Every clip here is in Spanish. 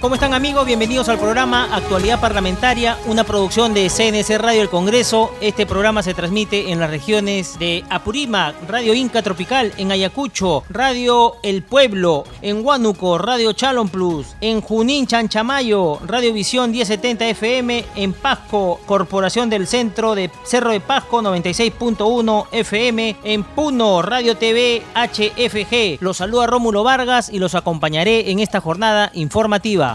¿Cómo están amigos? Bienvenidos al programa Actualidad Parlamentaria, una producción de CNC Radio El Congreso. Este programa se transmite en las regiones de Apurímac, Radio Inca Tropical, en Ayacucho, Radio El Pueblo, en Huánuco, Radio Chalon Plus, en Junín Chanchamayo, Radio Visión 1070 FM, en Pasco, Corporación del Centro de Cerro de Pasco 96.1 FM, en Puno, Radio TV HFG. Los saluda Rómulo Vargas y los acompañaré en esta jornada informativa.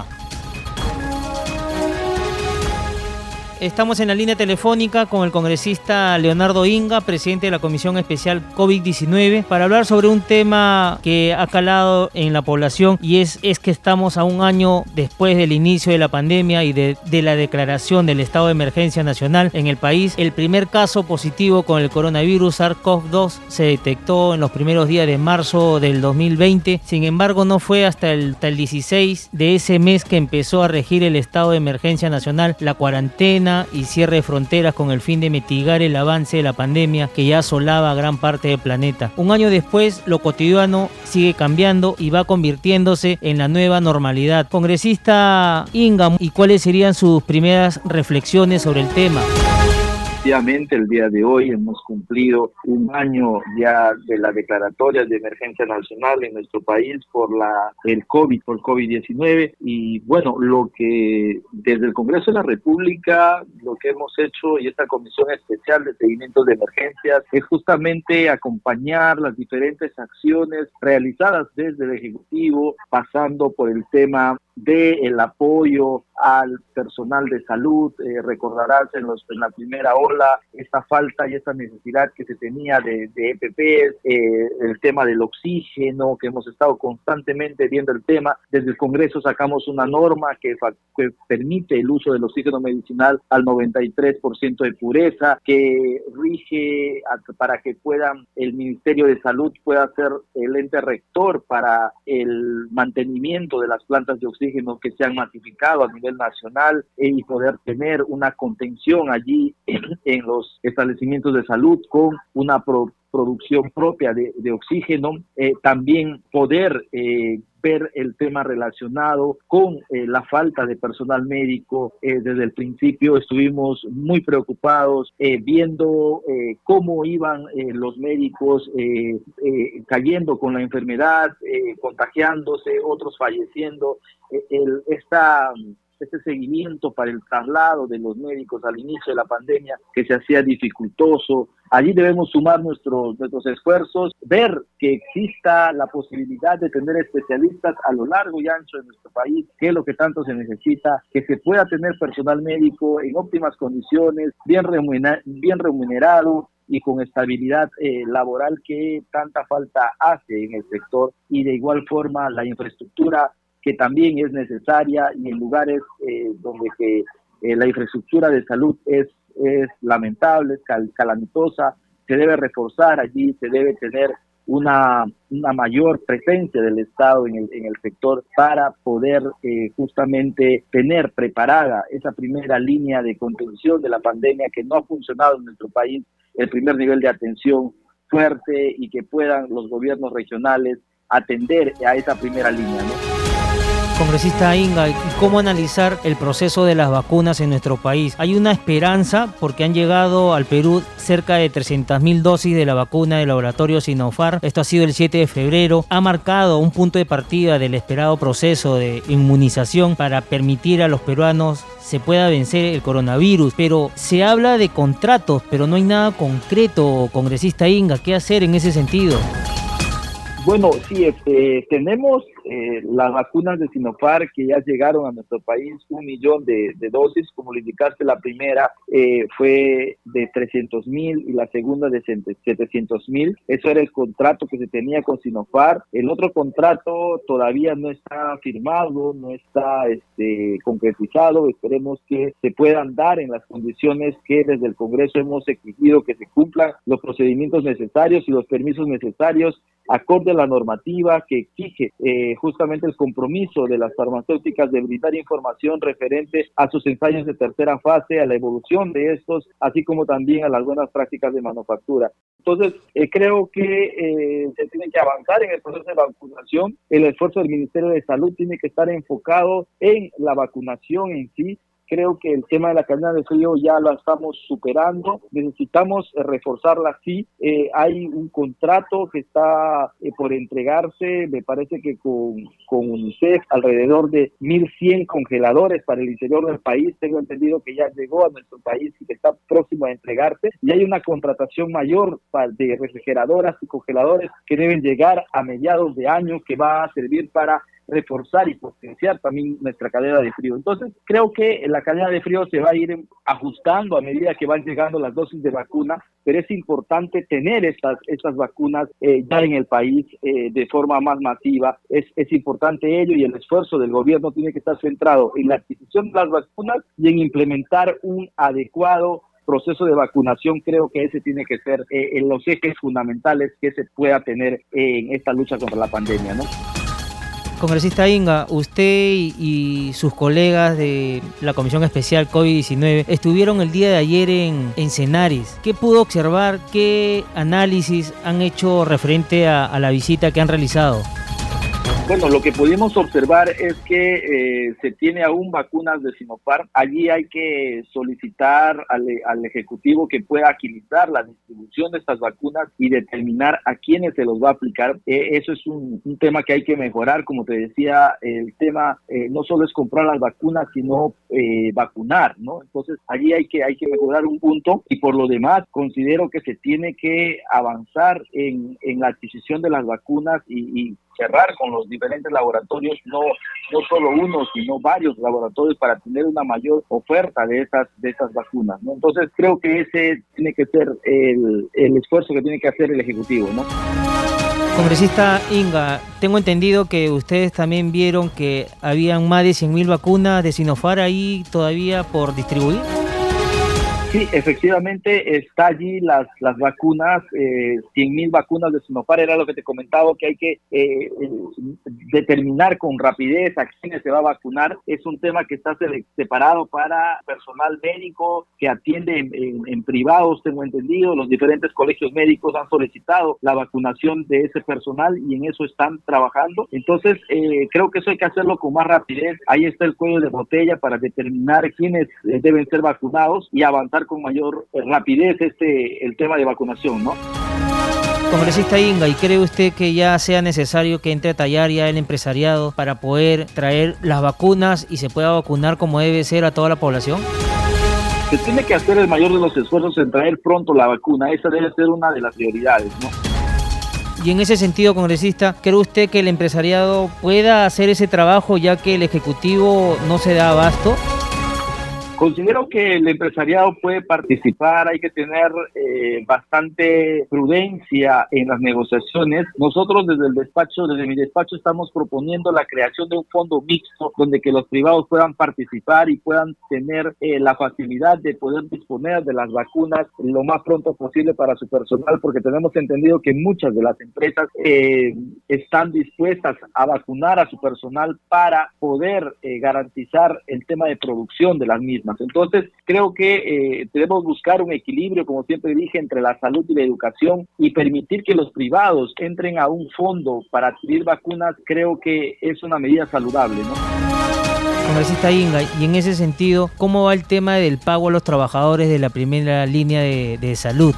Estamos en la línea telefónica con el congresista Leonardo Inga, presidente de la Comisión Especial COVID-19, para hablar sobre un tema que ha calado en la población y es, es que estamos a un año después del inicio de la pandemia y de, la declaración del estado de emergencia nacional en el país. El primer caso positivo con el coronavirus SARS-CoV-2 se detectó en los primeros días de marzo del 2020. Sin embargo, no fue hasta el 16 de ese mes que empezó a regir el estado de emergencia nacional, la cuarentena y cierre de fronteras con el fin de mitigar el avance de la pandemia que ya asolaba gran parte del planeta. Un año después, lo cotidiano sigue cambiando y va convirtiéndose en la nueva normalidad. Congresista Ingham, ¿y cuáles serían sus primeras reflexiones sobre el tema? Efectivamente, el día de hoy hemos cumplido un año ya de la declaratoria de emergencia nacional en nuestro país por la el COVID, por COVID-19 y bueno, lo que desde el Congreso de la República lo que hemos hecho y esta comisión especial de seguimiento de emergencias es justamente acompañar las diferentes acciones realizadas desde el Ejecutivo, pasando por el tema de el apoyo al personal de salud. Eh, recordarás en, los, en la primera ola esta falta y esta necesidad que se tenía de, de EPPs, eh, el tema del oxígeno, que hemos estado constantemente viendo el tema. Desde el Congreso sacamos una norma que, que permite el uso del oxígeno medicinal al 93% de pureza, que rige para que puedan el Ministerio de Salud pueda ser el ente rector para el mantenimiento de las plantas de oxígeno que se han masificado a nivel nacional eh, y poder tener una contención allí en, los establecimientos de salud con una producción propia de, oxígeno, eh, también poder eh, ver el tema relacionado con la falta de personal médico. desde el principio estuvimos muy preocupados viendo cómo iban los médicos cayendo con la enfermedad, contagiándose, otros falleciendo. Esta este seguimiento para el traslado de los médicos al inicio de la pandemia que se hacía dificultoso. Allí debemos sumar nuestros, nuestros esfuerzos, ver que exista la posibilidad de tener especialistas a lo largo y ancho de nuestro país, que es lo que tanto se necesita, que se pueda tener personal médico en óptimas condiciones, bien, bien remunerado, y con estabilidad eh, laboral que tanta falta hace en el sector y de igual forma la infraestructura que también es necesaria y en lugares eh, donde eh, la infraestructura de salud es, lamentable, es calamitosa, se debe reforzar allí, se debe tener una, mayor presencia del Estado en el, sector para poder eh, justamente tener preparada esa primera línea de contención de la pandemia que no ha funcionado en nuestro país, el primer nivel de atención fuerte y que puedan los gobiernos regionales atender a esa primera línea. Congresista Inga, ¿cómo analizar el proceso de las vacunas en nuestro país? ¿Hay una esperanza porque han llegado al Perú cerca de 300.000 dosis de la vacuna del laboratorio Sinopharm? Esto ha sido el 7 de febrero. Ha marcado un punto de partida del esperado proceso de inmunización para permitir a los peruanos se pueda vencer el coronavirus, pero se habla de contratos, pero no hay nada concreto, congresista Inga, ¿qué hacer en ese sentido? Bueno, sí, este, tenemos eh, las vacunas de Sinopharm que ya llegaron a nuestro país, un millón de, dosis, como le indicaste, la primera eh, fue de 300 mil y la segunda de 700 mil. Eso era el contrato que se tenía con Sinopharm. El otro contrato todavía no está firmado, no está este, concretizado. Esperemos que se puedan dar en las condiciones que desde el Congreso hemos exigido que se cumplan los procedimientos necesarios y los permisos necesarios acorde a la normativa que exige eh, justamente el compromiso de las farmacéuticas de brindar información referente a sus ensayos de tercera fase, a la evolución de estos, así como también a las buenas prácticas de manufactura. Entonces, eh, creo que eh, se tiene que avanzar en el proceso de vacunación. El esfuerzo del Ministerio de Salud tiene que estar enfocado en la vacunación en sí, Creo que el tema de la cadena de frío ya lo estamos superando. Necesitamos reforzarla sí. Eh, hay un contrato que está eh, por entregarse, me parece que con, con UNICEF, alrededor de 1.100 congeladores para el interior del país. Tengo entendido que ya llegó a nuestro país y que está próximo a entregarse. Y hay una contratación mayor de refrigeradoras y congeladores que deben llegar a mediados de año que va a servir para reforzar y potenciar también nuestra cadena de frío. Entonces, creo que la cadena de frío se va a ir ajustando a medida que van llegando las dosis de vacuna, pero es importante tener estas, estas vacunas eh, ya en el país eh, de forma más masiva. Es, es importante ello y el esfuerzo del gobierno tiene que estar centrado en la adquisición de las vacunas y en implementar un adecuado proceso de vacunación, creo que ese tiene que ser eh, en los ejes fundamentales que se pueda tener en esta lucha contra la pandemia, ¿no? Congresista Inga, usted y, sus colegas de la Comisión Especial COVID-19 estuvieron el día de ayer en, en. ¿Qué pudo observar? ¿Qué análisis han hecho referente a la visita que han realizado? Bueno, lo que pudimos observar es que eh, se tiene aún vacunas de Sinopharm. Allí hay que solicitar al, Ejecutivo que pueda agilizar la distribución de estas vacunas y determinar a quiénes se los va a aplicar. Eh, eso es un, tema que hay que mejorar. Como te decía, el tema eh, no solo es comprar las vacunas, sino vacunar, ¿no? Entonces, allí hay que, hay que mejorar un punto y por lo demás considero que se tiene que avanzar en, la adquisición de las vacunas y, y cerrar con los diferentes laboratorios, no, no solo uno, sino varios laboratorios para tener una mayor oferta de esas, de esas vacunas. Entonces creo que ese tiene que ser el, el esfuerzo que tiene que hacer el Ejecutivo. ¿no? Congresista Inga, tengo entendido que ustedes también vieron que habían más de 100.000 vacunas de Sinofar ahí todavía por distribuir. Sí, efectivamente está allí las, las vacunas, eh, 100.000 vacunas de Sinopar, era lo que te comentaba, que hay que eh, eh, determinar con rapidez a quiénes se va a vacunar. Es un tema que está separado para personal médico que atiende en, privados, tengo entendido. Los diferentes colegios médicos han solicitado la vacunación de ese personal y en eso están trabajando. Entonces, eh, creo que eso hay que hacerlo con más rapidez. Ahí está el cuello de botella para determinar quiénes deben ser vacunados y avanzar con mayor eh, rapidez este el tema de vacunación, ¿no? Congresista Inga, ¿y cree usted que ya sea necesario que entre a tallar ya el empresariado para poder traer las vacunas y se pueda vacunar como debe ser a toda la población? Se tiene que hacer el mayor de los esfuerzos en traer pronto la vacuna, esa debe ser una de las prioridades, ¿no? Y en ese sentido, congresista, ¿cree usted que el empresariado pueda hacer ese trabajo ya que el Ejecutivo no se da abasto? Considero que el empresariado puede participar, hay que tener eh, bastante prudencia en las negociaciones. Nosotros desde el despacho, desde mi despacho, estamos proponiendo la creación de un fondo mixto donde que los privados puedan participar y puedan tener eh, la facilidad de poder disponer de las vacunas lo más pronto posible para su personal, porque tenemos entendido que muchas de las empresas eh, están dispuestas a vacunar a su personal para poder garantizar el tema de producción de las mismas. Entonces, creo que eh, debemos buscar un equilibrio, como siempre dije, entre la salud y la educación y permitir que los privados entren a un fondo para adquirir vacunas, creo que es una medida saludable, ¿no? Congresista Inga, y en ese sentido, ¿cómo va el tema del pago a los trabajadores de la primera línea de salud?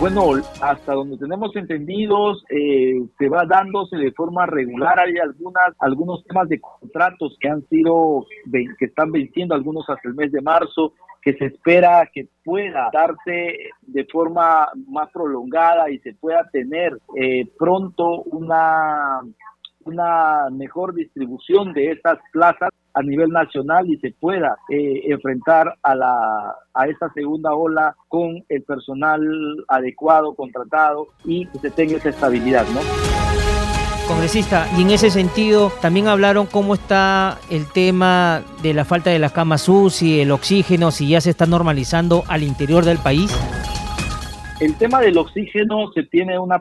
Bueno, hasta donde tenemos entendidos, eh, se va dándose de forma regular. Hay algunas, algunos temas de contratos que han sido, que están venciendo, algunos hasta el mes de marzo, que se espera que pueda darse de forma más prolongada y se pueda tener eh, pronto una, una mejor distribución de estas plazas a nivel nacional y se pueda eh, enfrentar a, la, a esta segunda ola con el personal adecuado, contratado y que se tenga esa estabilidad, ¿no? Congresista, y en ese sentido también hablaron cómo está el tema de la falta de las camas UCI, el oxígeno, si ya se está normalizando al interior del país. El tema del oxígeno se tiene una,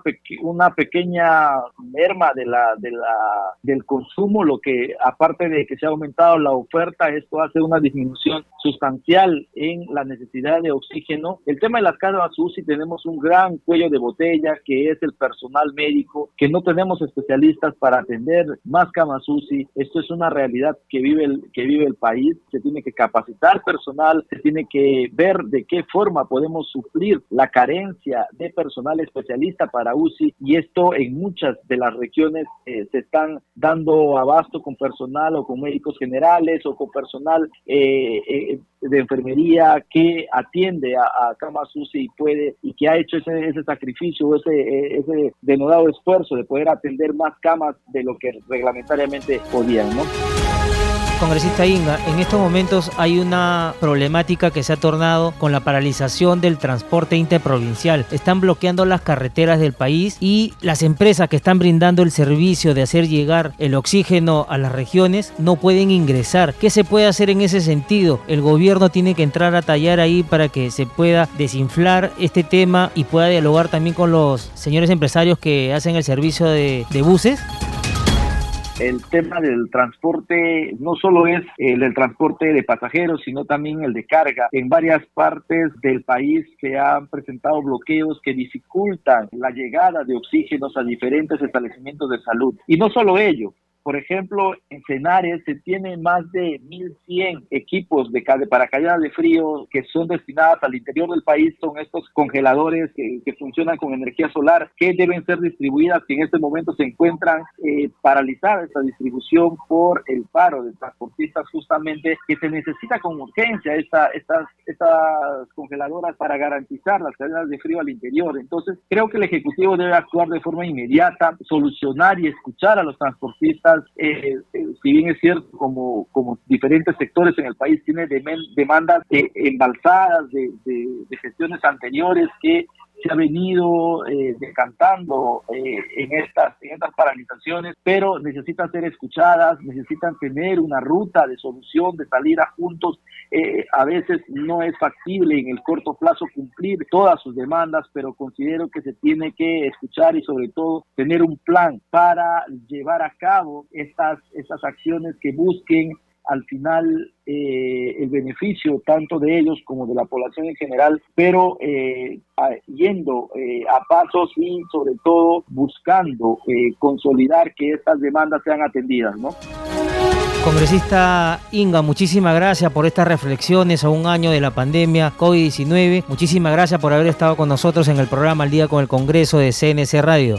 pequeña merma la, de la, del consumo, lo que aparte de que se ha aumentado la oferta, esto hace una disminución sustancial en la necesidad de oxígeno. El tema de las camas UCI tenemos un gran cuello de botella que es el personal médico, que no tenemos especialistas para atender más camas UCI. Esto es una realidad que vive el, que vive el país. Se tiene que capacitar personal, se tiene que ver de qué forma podemos suplir la carencia de personal especialista para UCI y esto en muchas de las regiones eh, se están dando abasto con personal o con médicos generales o con personal eh, eh, de enfermería que atiende a, a camas UCI y puede y que ha hecho ese, ese sacrificio, ese, ese denodado esfuerzo de poder atender más camas de lo que reglamentariamente podían, ¿no? Congresista Inga, en estos momentos hay una problemática que se ha tornado con la paralización del transporte interprovincial. Están bloqueando las carreteras del país y las empresas que están brindando el servicio de hacer llegar el oxígeno a las regiones no pueden ingresar. ¿Qué se puede hacer en ese sentido? El gobierno tiene que entrar a tallar ahí para que se pueda desinflar este tema y pueda dialogar también con los señores empresarios que hacen el servicio de, de buses el tema del transporte no solo es el del transporte de pasajeros, sino también el de carga. En varias partes del país se han presentado bloqueos que dificultan la llegada de oxígenos a diferentes establecimientos de salud. Y no solo ello, por ejemplo, en Cenares se tienen más de 1.100 equipos de paracaídas de frío que son destinados al interior del país. Son estos congeladores que, funcionan con energía solar que deben ser distribuidas, que en este momento se encuentran eh, paralizadas esta distribución por el paro de transportistas justamente que se necesita con urgencia esta, estas, estas congeladoras para garantizar las cadenas de frío al interior. Entonces, creo que el Ejecutivo debe actuar de forma inmediata, solucionar y escuchar a los transportistas eh, eh, si bien es cierto, como, como diferentes sectores en el país tiene demandas de embalsadas, de, gestiones anteriores que se ha venido eh, decantando eh, en, estas, en estas paralizaciones, pero necesitan ser escuchadas, necesitan tener una ruta de solución, de salida juntos. Eh, a veces no es factible en el corto plazo cumplir todas sus demandas, pero considero que se tiene que escuchar y sobre todo tener un plan para llevar a cabo estas, estas acciones que busquen al final eh, el beneficio tanto de ellos como de la población en general, pero eh, yendo eh, a pasos y sobre todo buscando consolidar que estas demandas sean atendidas, ¿no? Congresista Inga, muchísimas gracias por estas reflexiones a un año de la pandemia COVID-19. Muchísimas gracias por haber estado con nosotros en el programa Al Día con el Congreso de CNC Radio.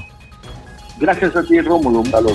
Gracias a ti, Rómulo. Un valor.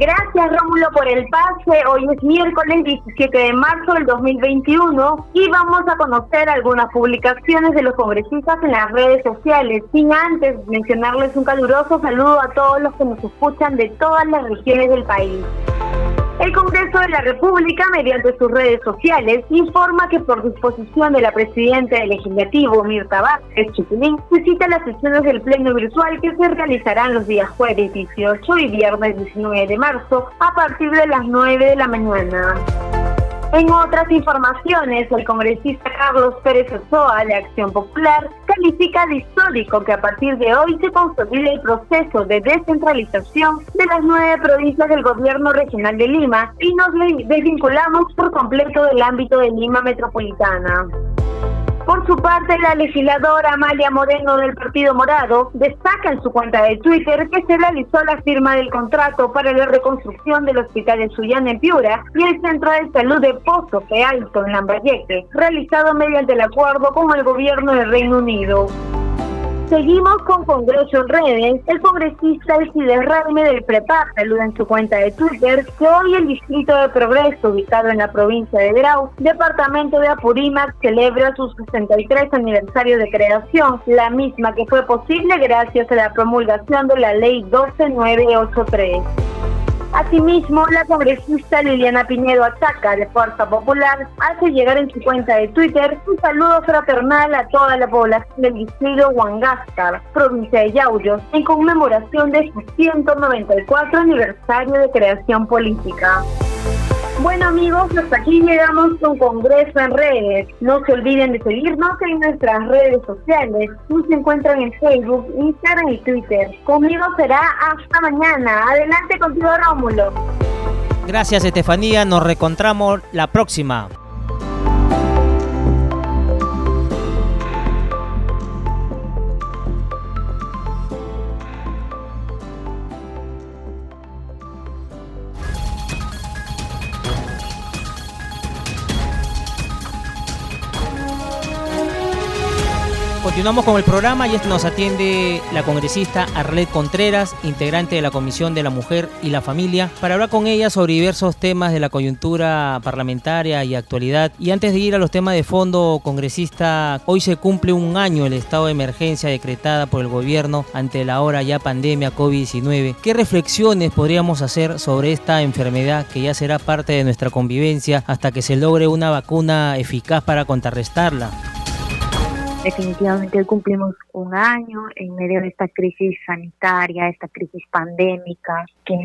Gracias Rómulo por el pase. Hoy es miércoles 17 de marzo del 2021 y vamos a conocer algunas publicaciones de los congresistas en las redes sociales. Sin antes mencionarles un caluroso saludo a todos los que nos escuchan de todas las regiones del país. El Congreso de la República, mediante sus redes sociales, informa que por disposición de la presidenta del Legislativo, Mirta Vázquez Chiquilín, visita las sesiones del Pleno Virtual que se realizarán los días jueves 18 y viernes 19 de marzo a partir de las 9 de la mañana. En otras informaciones, el congresista Carlos Pérez Ochoa de Acción Popular califica de histórico que a partir de hoy se consolide el proceso de descentralización de las nueve provincias del gobierno regional de Lima y nos desvinculamos por completo del ámbito de Lima metropolitana. Por su parte, la legisladora Amalia Moreno del Partido Morado destaca en su cuenta de Twitter que se realizó la firma del contrato para la reconstrucción del Hospital de Suyana en Piura y el Centro de Salud de Pozo Fe Alto en Lambayeque, realizado mediante el acuerdo con el gobierno del Reino Unido. Seguimos con Congreso en redes. El congresista Alcides Raime del PREPAR saluda en su cuenta de Twitter que hoy el Distrito de Progreso, ubicado en la provincia de Grau, departamento de Apurímac, celebra su 63 aniversario de creación, la misma que fue posible gracias a la promulgación de la Ley 12983. Asimismo, la congresista Liliana Piñero Achaca de Fuerza Popular hace llegar en su cuenta de Twitter un saludo fraternal a toda la población del distrito Huangascar, provincia de Yauyos, en conmemoración de su 194 aniversario de creación política. Bueno amigos, hasta aquí llegamos con Congreso en redes. No se olviden de seguirnos en nuestras redes sociales. Nos encuentran en Facebook, Instagram y Twitter. Conmigo será hasta mañana. Adelante contigo Rómulo. Gracias Estefanía, nos reencontramos la próxima. Continuamos con el programa y nos atiende la congresista Arlet Contreras, integrante de la Comisión de la Mujer y la Familia, para hablar con ella sobre diversos temas de la coyuntura parlamentaria y actualidad. Y antes de ir a los temas de fondo, congresista, hoy se cumple un año el estado de emergencia decretada por el gobierno ante la ahora ya pandemia COVID-19. ¿Qué reflexiones podríamos hacer sobre esta enfermedad que ya será parte de nuestra convivencia hasta que se logre una vacuna eficaz para contrarrestarla? Definitivamente cumplimos un año en medio de esta crisis sanitaria, esta crisis pandémica, que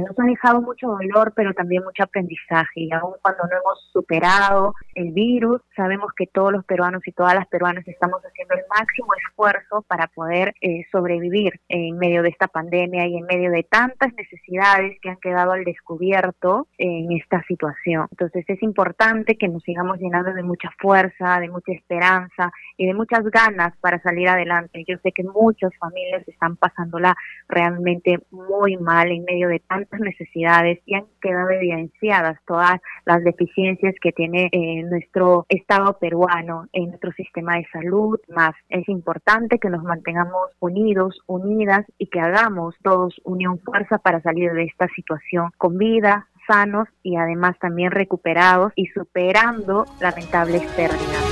nos ha dejado mucho dolor, pero también mucho aprendizaje. Y aún cuando no hemos superado el virus, sabemos que todos los peruanos y todas las peruanas estamos haciendo el máximo esfuerzo para poder eh, sobrevivir en medio de esta pandemia y en medio de tantas necesidades que han quedado al descubierto en esta situación. Entonces es importante que nos sigamos llenando de mucha fuerza, de mucha esperanza y de muchas ganas para salir adelante. Yo sé que muchas familias están pasándola realmente muy mal en medio de tantas necesidades y han quedado evidenciadas todas las deficiencias que tiene eh, nuestro Estado peruano en nuestro sistema de salud. Más es importante que nos mantengamos unidos, unidas y que hagamos todos unión fuerza para salir de esta situación con vida, sanos y además también recuperados y superando lamentables pérdidas.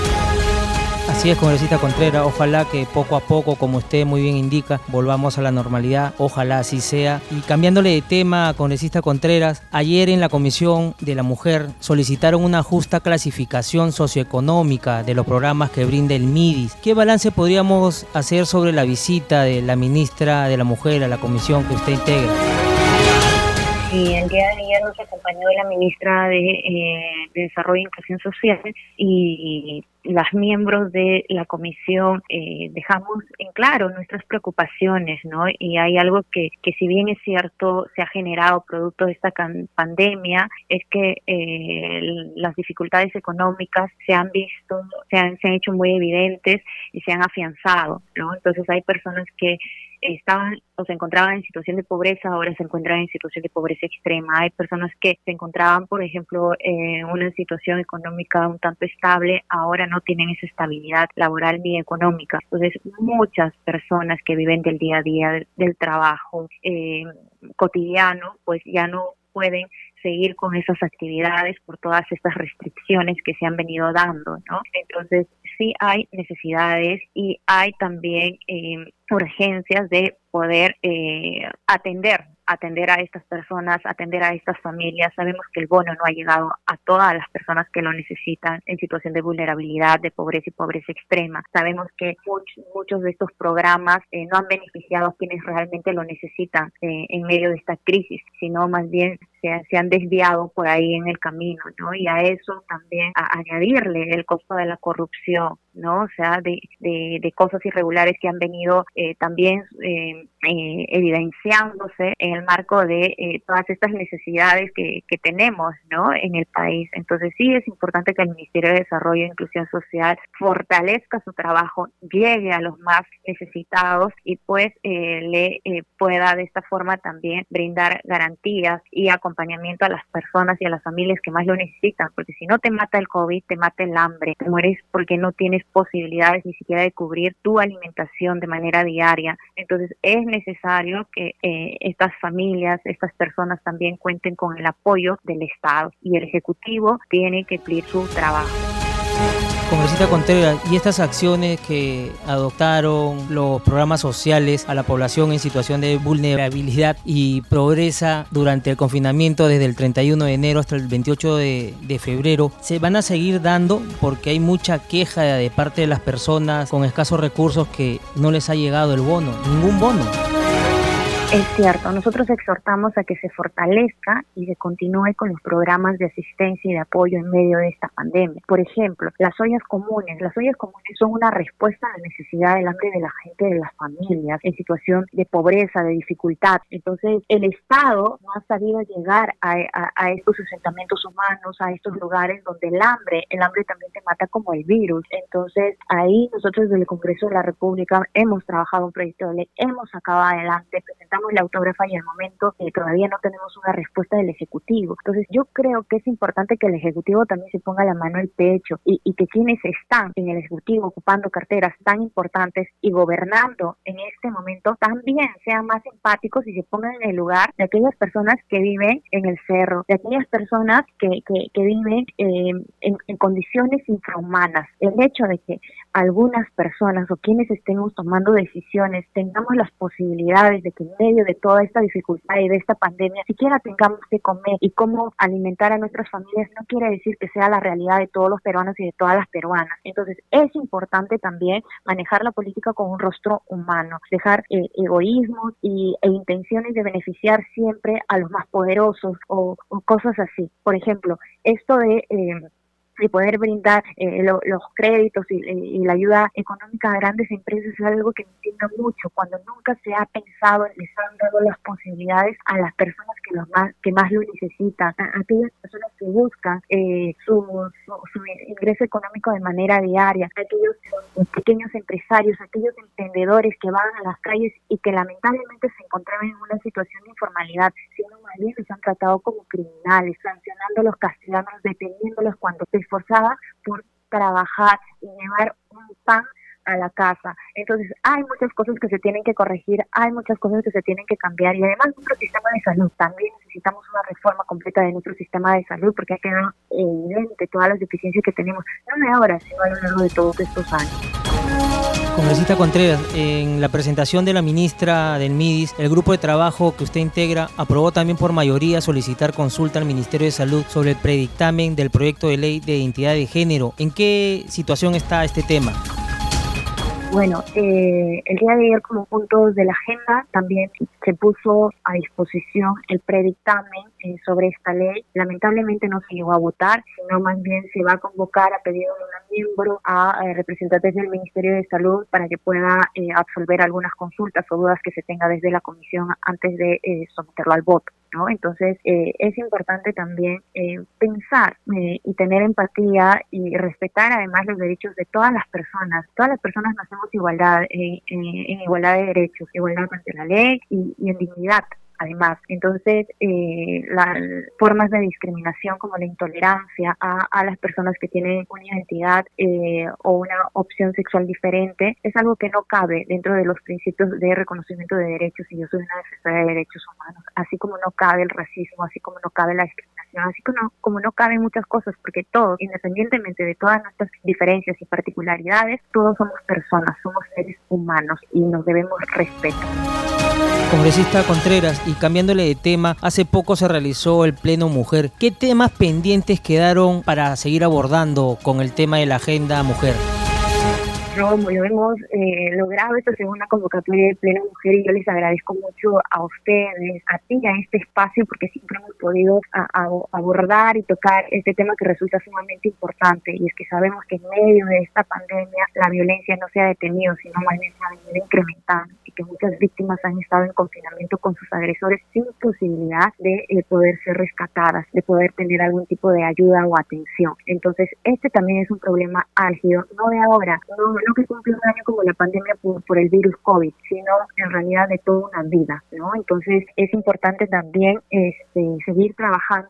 Así es, congresista Contreras, ojalá que poco a poco, como usted muy bien indica, volvamos a la normalidad, ojalá así sea. Y cambiándole de tema, congresista Contreras, ayer en la Comisión de la Mujer solicitaron una justa clasificación socioeconómica de los programas que brinda el MIDIS. ¿Qué balance podríamos hacer sobre la visita de la ministra de la Mujer a la comisión que usted integra? Y el día de ayer nos acompañó la ministra de, eh, de Desarrollo e Inclusión Social y las miembros de la comisión eh, dejamos en claro nuestras preocupaciones, ¿no? Y hay algo que, que si bien es cierto se ha generado producto de esta pandemia, es que eh, las dificultades económicas se han visto, se han, se han hecho muy evidentes y se han afianzado, ¿no? Entonces hay personas que estaban o se encontraban en situación de pobreza, ahora se encuentran en situación de pobreza extrema. Hay personas que se encontraban, por ejemplo, en una situación económica un tanto estable, ahora no tienen esa estabilidad laboral ni económica. Entonces, muchas personas que viven del día a día, del, trabajo eh, cotidiano, pues ya no pueden seguir con esas actividades por todas estas restricciones que se han venido dando, ¿no? Entonces, sí hay necesidades y hay también eh, urgencias de poder eh, atender atender a estas personas, atender a estas familias. Sabemos que el bono no ha llegado a todas las personas que lo necesitan en situación de vulnerabilidad, de pobreza y pobreza extrema. Sabemos que muchos de estos programas eh, no han beneficiado a quienes realmente lo necesitan eh, en medio de esta crisis, sino más bien se, han desviado por ahí en el camino, ¿no? Y a eso también a añadirle el costo de la corrupción, ¿no? O sea, de, de, cosas irregulares que han venido eh, también eh, eh, evidenciándose en el marco de todas estas necesidades que, que tenemos, ¿no? En el país. Entonces sí es importante que el Ministerio de Desarrollo e Inclusión Social fortalezca su trabajo, llegue a los más necesitados y pues le pueda de esta forma también brindar garantías y acompañamiento a las personas y a las familias que más lo necesitan, porque si no te mata el COVID, te mata el hambre, te mueres porque no tienes posibilidades ni siquiera de cubrir tu alimentación de manera diaria. Entonces es necesario que eh, estas familias, estas personas también cuenten con el apoyo del Estado y el Ejecutivo tiene que cumplir su trabajo. Congresista Contreras, y estas acciones que adoptaron los programas sociales a la población en situación de vulnerabilidad y progresa durante el confinamiento desde el 31 de enero hasta el 28 de, de febrero, se van a seguir dando porque hay mucha queja de parte de las personas con escasos recursos que no les ha llegado el bono, ningún bono. Es cierto, nosotros exhortamos a que se fortalezca y se continúe con los programas de asistencia y de apoyo en medio de esta pandemia. Por ejemplo, las ollas comunes. Las ollas comunes son una respuesta a la necesidad del hambre de la gente, de las familias, en situación de pobreza, de dificultad. Entonces, el Estado no ha sabido llegar a, estos asentamientos humanos, a estos lugares donde el hambre, el hambre también te mata como el virus. Entonces, ahí nosotros desde el Congreso de la República hemos trabajado un proyecto de ley, hemos sacado adelante, presentamos la autógrafa y al momento eh, todavía no tenemos una respuesta del Ejecutivo. Entonces yo creo que es importante que el Ejecutivo también se ponga la mano al pecho y, y que quienes están en el Ejecutivo ocupando carteras tan importantes y gobernando en este momento también sean más empáticos y se pongan en el lugar de aquellas personas que viven en el cerro, de aquellas personas que, que, viven eh, en, en condiciones infrahumanas. El hecho de que algunas personas o quienes estemos tomando decisiones tengamos las posibilidades de que en medio de toda esta dificultad y de esta pandemia siquiera tengamos que comer y cómo alimentar a nuestras familias no quiere decir que sea la realidad de todos los peruanos y de todas las peruanas. Entonces es importante también manejar la política con un rostro humano, dejar eh, egoísmos y, e intenciones de beneficiar siempre a los más poderosos o, cosas así. Por ejemplo, esto de... Eh, y poder brindar eh, los créditos y, la ayuda económica a grandes empresas es algo que me entiendo mucho cuando nunca se ha pensado les han dado las posibilidades a las personas que los más que más lo necesitan a aquellas personas que buscan eh, su, su, ingreso económico de manera diaria aquellos pequeños empresarios aquellos emprendedores que van a las calles y que lamentablemente se encontraban en una situación de informalidad sino más bien los han tratado como criminales sancionándolos castigándolos deteniéndolos cuando se esforzada por trabajar y llevar un pan a la casa. Entonces, hay muchas cosas que se tienen que corregir, hay muchas cosas que se tienen que cambiar y además nuestro sistema de salud también necesitamos una reforma completa de nuestro sistema de salud porque ha quedado evidente todas las deficiencias que tenemos, no de ahora, sino a lo largo de todos estos años. Congresista Contreras, en la presentación de la ministra del MIDIS, el grupo de trabajo que usted integra aprobó también por mayoría solicitar consulta al Ministerio de Salud sobre el predictamen del proyecto de ley de identidad de género. ¿En qué situación está este tema? Bueno, eh, el día de ayer como puntos de la agenda también se puso a disposición el predictamen eh, sobre esta ley. Lamentablemente no se llegó a votar, sino más bien se va a convocar a pedido de un miembro a eh, representantes del Ministerio de Salud para que pueda eh, absolver algunas consultas o dudas que se tenga desde la comisión antes de someterlo al voto. ¿No? Entonces es importante también pensar y tener empatía y respetar además los derechos de todas las personas. Todas las personas nacemos igualdad, en igualdad de derechos, igualdad ante la ley y, y en dignidad además. Entonces, eh, las formas de discriminación como la intolerancia a, las personas que tienen una identidad eh, o una opción sexual diferente es algo que no cabe dentro de los principios de reconocimiento de derechos y yo soy una defensora de derechos humanos, así como no cabe el racismo, así como no cabe la discriminación, así como no, como no caben muchas cosas, porque todos, independientemente de todas nuestras diferencias y particularidades, todos somos personas, somos seres humanos y nos debemos respetar. Congresista Contreras, y cambiándole de tema, hace poco se realizó el Pleno Mujer. ¿Qué temas pendientes quedaron para seguir abordando con el tema de la agenda mujer? Romo, lo hemos eh, logrado esta segunda convocatoria de Pleno Mujer y yo les agradezco mucho a ustedes, a ti, a este espacio, porque siempre hemos podido abordar y tocar este tema que resulta sumamente importante y es que sabemos que en medio de esta pandemia la violencia no se ha detenido, sino más bien se ha venido incrementando y que muchas víctimas han estado en confinamiento con sus agresores sin posibilidad de eh, poder ser rescatadas, de poder tener algún tipo de ayuda o atención. Entonces, este también es un problema álgido, no de ahora, no no que cumple un año como la pandemia por, el virus COVID, sino en realidad de toda una vida, ¿no? Entonces es importante también este, seguir trabajando,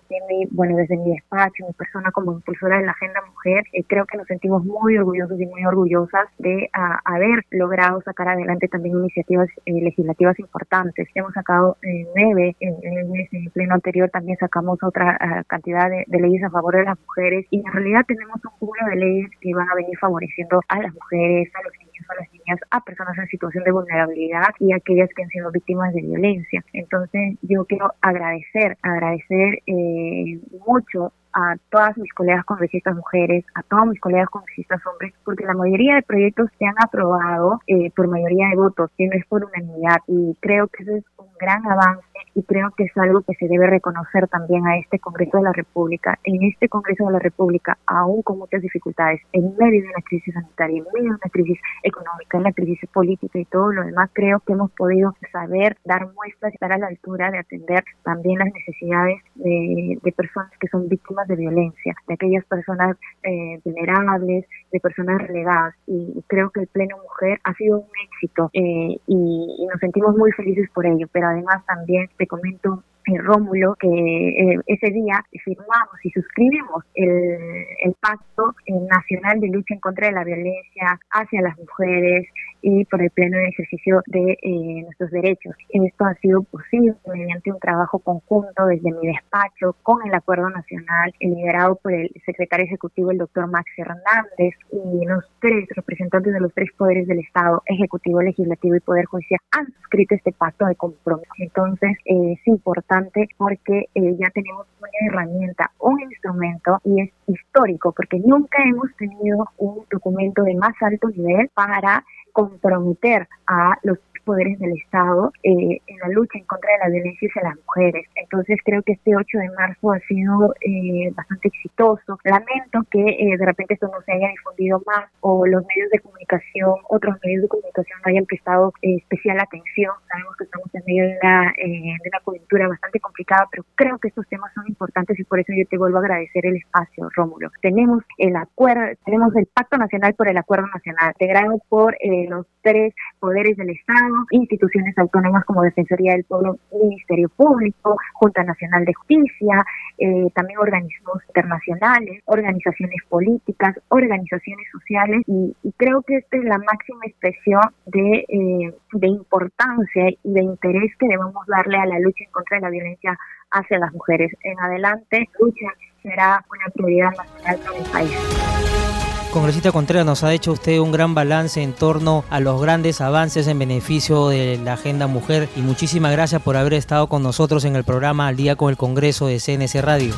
bueno, desde mi despacho, mi persona como impulsora de la Agenda Mujer, eh, creo que nos sentimos muy orgullosos y muy orgullosas de haber logrado sacar adelante también iniciativas eh, legislativas importantes. Hemos sacado eh, nueve en, el pleno anterior, también sacamos otra cantidad de, leyes a favor de las mujeres y en realidad tenemos un cúmulo de leyes que van a venir favoreciendo a las mujeres, a los niños, a las niñas, a personas en situación de vulnerabilidad y a aquellas que han sido víctimas de violencia. Entonces yo quiero agradecer, agradecer eh, mucho a todas mis colegas congresistas mujeres, a todos mis colegas congresistas hombres, porque la mayoría de proyectos se han aprobado eh, por mayoría de votos, que no es por unanimidad. Y creo que eso es gran avance y creo que es algo que se debe reconocer también a este Congreso de la República. En este Congreso de la República, aún con muchas dificultades, en medio de una crisis sanitaria, en medio de una crisis económica, en la crisis política y todo lo demás, creo que hemos podido saber dar muestras y estar a la altura de atender también las necesidades de, personas que son víctimas de violencia, de aquellas personas eh, vulnerables, de personas relegadas. Y creo que el Pleno Mujer ha sido un éxito eh, y, nos sentimos muy felices por ello. Pero además también te comento Rómulo, que eh, ese día firmamos y suscribimos el, el Pacto Nacional de Lucha en contra de la Violencia hacia las mujeres y por el pleno ejercicio de eh, nuestros derechos. Esto ha sido posible mediante un trabajo conjunto desde mi despacho con el Acuerdo Nacional, liderado por el secretario ejecutivo, el doctor Max Hernández, y los tres representantes de los tres poderes del Estado, Ejecutivo, Legislativo y Poder Judicial, han suscrito este pacto de compromiso. Entonces, eh, es importante porque eh, ya tenemos una herramienta, un instrumento y es histórico porque nunca hemos tenido un documento de más alto nivel para comprometer a los poderes del Estado eh, en la lucha en contra de la violencia hacia las mujeres. Entonces creo que este 8 de marzo ha sido eh, bastante exitoso. Lamento que eh, de repente esto no se haya difundido más o los medios de comunicación, otros medios de comunicación no hayan prestado especial atención. Sabemos que estamos en medio de una, de una coyuntura bastante complicada, pero creo que estos temas son importantes y por eso yo te vuelvo a agradecer el espacio, Rómulo. Tenemos el acuerdo, tenemos el Pacto Nacional por el Acuerdo Nacional, integrado por los tres poderes del Estado, instituciones autónomas como Defensoría del Pueblo, Ministerio Público, Junta Nacional de Justicia, eh, también organismos internacionales, organizaciones políticas, organizaciones sociales y, creo que esta es la máxima expresión de, eh, de importancia y de interés que debemos darle a la lucha en contra de la violencia hacia las mujeres. En adelante, lucha será una prioridad nacional para el país. Congresista Contreras, nos ha hecho usted un gran balance en torno a los grandes avances en beneficio de la agenda mujer y muchísimas gracias por haber estado con nosotros en el programa Al Día con el Congreso de CNC Radio.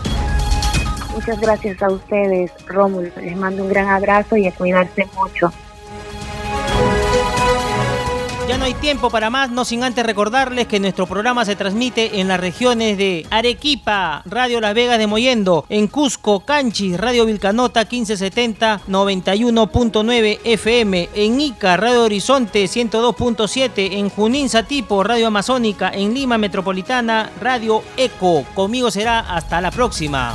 Muchas gracias a ustedes, Rómulo. Les mando un gran abrazo y a cuidarse mucho. Ya no hay tiempo para más, no sin antes recordarles que nuestro programa se transmite en las regiones de Arequipa, Radio Las Vegas de Moyendo, en Cusco, Canchis, Radio Vilcanota 1570 91.9 FM, en Ica, Radio Horizonte 102.7, en Junín Satipo, Radio Amazónica, en Lima Metropolitana, Radio Eco. Conmigo será hasta la próxima.